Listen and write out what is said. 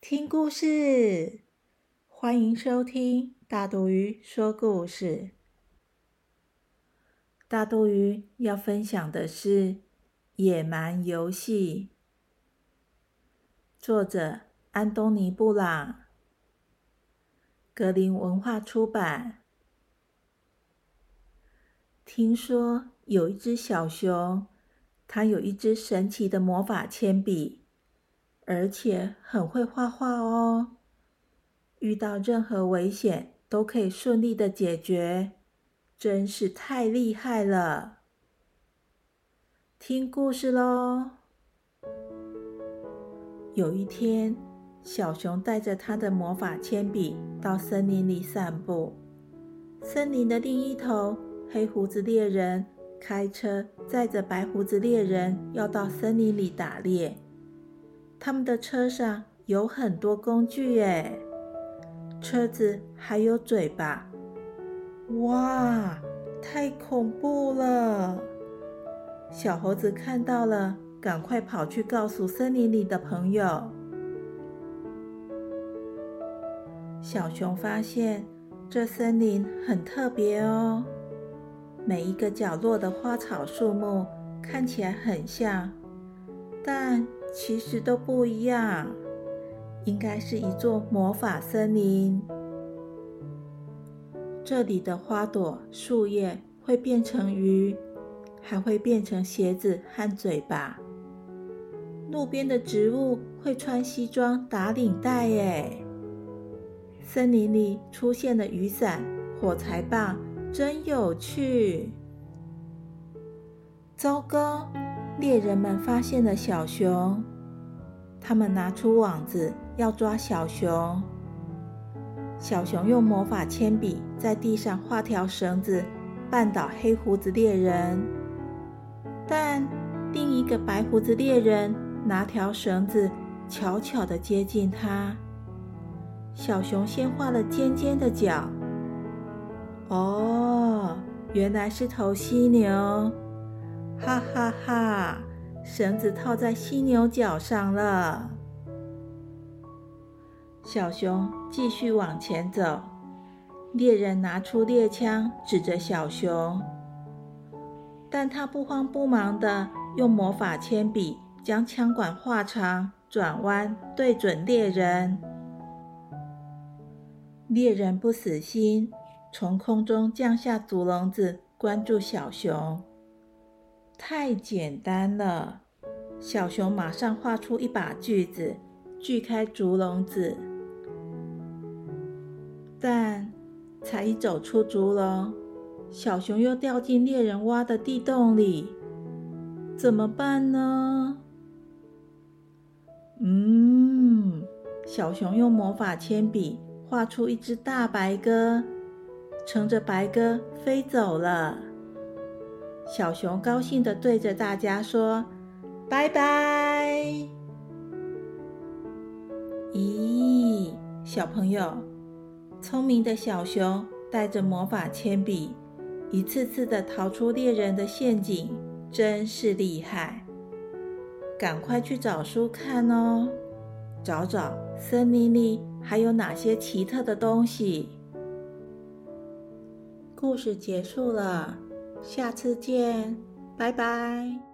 听故事，欢迎收听大肚鱼说故事。大肚鱼要分享的是《野蛮游戏》，作者安东尼·布朗，格林文化出版。听说有一只小熊，它有一支神奇的魔法铅笔。而且很会画画哦，遇到任何危险都可以顺利的解决，真是太厉害了。听故事喽。有一天，小熊带着他的魔法铅笔到森林里散步。森林的另一头，黑胡子猎人开车载着白胡子猎人要到森林里打猎。他们的车上有很多工具耶，车子还有嘴巴，哇，太恐怖了！小猴子看到了，赶快跑去告诉森林里的朋友。小熊发现这森林很特别哦，每一个角落的花草树木看起来很像，但……其实都不一样，应该是一座魔法森林。这里的花朵、树叶会变成鱼，还会变成鞋子和嘴巴。路边的植物会穿西装、打领带。耶！森林里出现了雨伞、火柴棒，真有趣。糟糕！猎人们发现了小熊，他们拿出网子要抓小熊。小熊用魔法铅笔在地上画条绳子，绊倒黑胡子猎人。但另一个白胡子猎人拿条绳子悄悄地接近他。小熊先画了尖尖的角。哦，原来是头犀牛。哈哈哈！绳子套在犀牛角上了。小熊继续往前走，猎人拿出猎枪指着小熊，但他不慌不忙的用魔法铅笔将枪管画长、转弯，对准猎人。猎人不死心，从空中降下竹笼子，关住小熊。太简单了，小熊马上画出一把锯子，锯开竹笼子。但才一走出竹笼，小熊又掉进猎人挖的地洞里，怎么办呢？嗯，小熊用魔法铅笔画出一只大白鸽，乘着白鸽飞走了。小熊高兴地对着大家说：“拜拜！”咦，小朋友，聪明的小熊带着魔法铅笔，一次次地逃出猎人的陷阱，真是厉害！赶快去找书看哦，找找森林里还有哪些奇特的东西。故事结束了。下次见，拜拜。